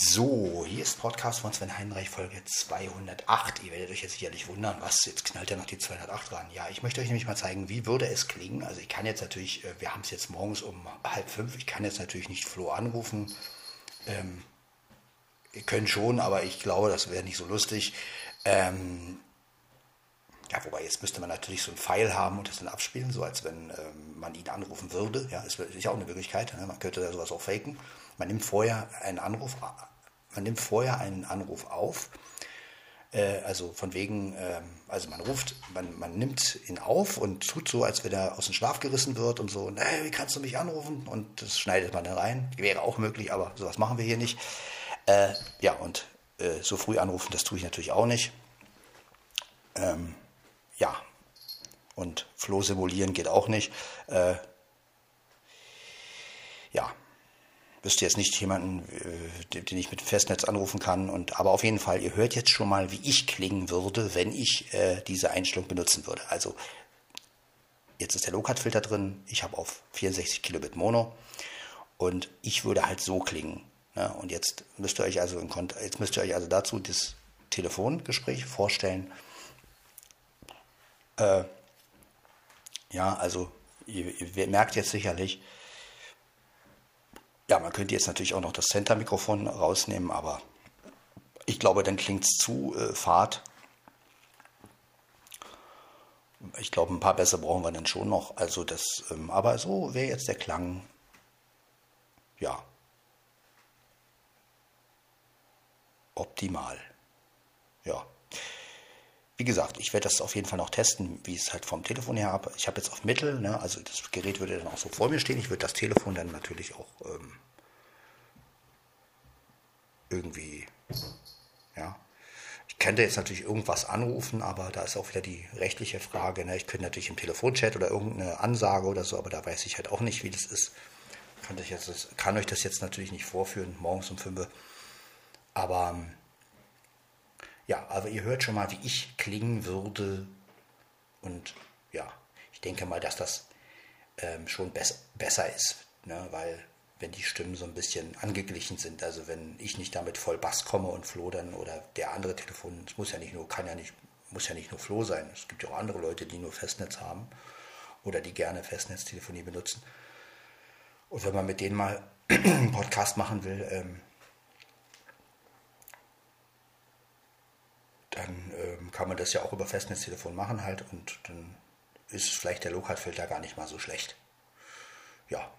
So, hier ist Podcast von Sven Heinreich, Folge 208. Ihr werdet euch jetzt sicherlich wundern, was, jetzt knallt ja noch die 208 ran. Ja, ich möchte euch nämlich mal zeigen, wie würde es klingen. Also ich kann jetzt natürlich, äh, wir haben es jetzt morgens um halb fünf, ich kann jetzt natürlich nicht Flo anrufen. Ähm, ihr könnt schon, aber ich glaube, das wäre nicht so lustig. Ähm, ja, wobei jetzt müsste man natürlich so einen Pfeil haben und das dann abspielen, so als wenn ähm, man ihn anrufen würde. Ja, ist, ist ja auch eine Möglichkeit. Ne? Man könnte da sowas auch faken. Man nimmt vorher einen Anruf, man nimmt vorher einen Anruf auf. Äh, also von wegen, äh, also man ruft, man, man nimmt ihn auf und tut so, als wenn er aus dem Schlaf gerissen wird und so, hey, wie kannst du mich anrufen? Und das schneidet man dann rein. Wäre auch möglich, aber sowas machen wir hier nicht. Äh, ja, und äh, so früh anrufen, das tue ich natürlich auch nicht. Ähm, ja, und Floh simulieren geht auch nicht. Äh, ja, wüsste jetzt nicht jemanden, äh, den ich mit Festnetz anrufen kann. Und, aber auf jeden Fall, ihr hört jetzt schon mal, wie ich klingen würde, wenn ich äh, diese Einstellung benutzen würde. Also jetzt ist der Low-Cut-Filter drin. Ich habe auf 64 Kilobit Mono. Und ich würde halt so klingen. Ne? Und jetzt müsst ihr euch also in jetzt müsst ihr euch also dazu das Telefongespräch vorstellen. Äh, ja, also ihr, ihr merkt jetzt sicherlich, ja, man könnte jetzt natürlich auch noch das Center-Mikrofon rausnehmen, aber ich glaube, dann klingt es zu äh, fad. Ich glaube, ein paar besser brauchen wir dann schon noch. Also das, ähm, aber so wäre jetzt der Klang. Ja. Optimal. Ja. Wie gesagt, ich werde das auf jeden Fall noch testen, wie es halt vom Telefon her habe. Ich habe jetzt auf Mittel, ne, also das Gerät würde dann auch so vor mir stehen. Ich würde das Telefon dann natürlich auch ähm, irgendwie, ja. Ich könnte jetzt natürlich irgendwas anrufen, aber da ist auch wieder die rechtliche Frage. Ne? Ich könnte natürlich im Telefonchat oder irgendeine Ansage oder so, aber da weiß ich halt auch nicht, wie das ist. Kann, ich jetzt, kann euch das jetzt natürlich nicht vorführen, morgens um 5 Uhr. Aber ähm, ja, aber ihr hört schon mal, wie ich klingen würde. Und ja, ich denke mal, dass das ähm, schon bess besser ist, ne? weil wenn die Stimmen so ein bisschen angeglichen sind, also wenn ich nicht damit voll Bass komme und Flo dann oder der andere Telefon, es muss ja nicht nur, kann ja nicht, muss ja nicht nur Flo sein. Es gibt ja auch andere Leute, die nur Festnetz haben oder die gerne Festnetztelefonie benutzen. Und wenn man mit denen mal einen Podcast machen will, ähm, dann ähm, kann man das ja auch über Festnetztelefon machen halt und dann ist vielleicht der Lokalfilter gar nicht mal so schlecht. Ja.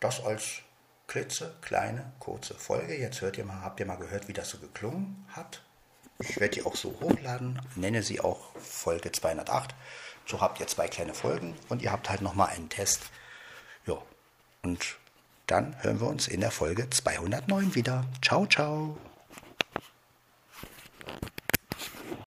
Das als klitze kleine kurze Folge. Jetzt hört ihr mal, habt ihr mal gehört, wie das so geklungen hat. Ich werde die auch so hochladen, nenne sie auch Folge 208. So habt ihr zwei kleine Folgen und ihr habt halt nochmal einen Test. Ja, und dann hören wir uns in der Folge 209 wieder. Ciao, ciao.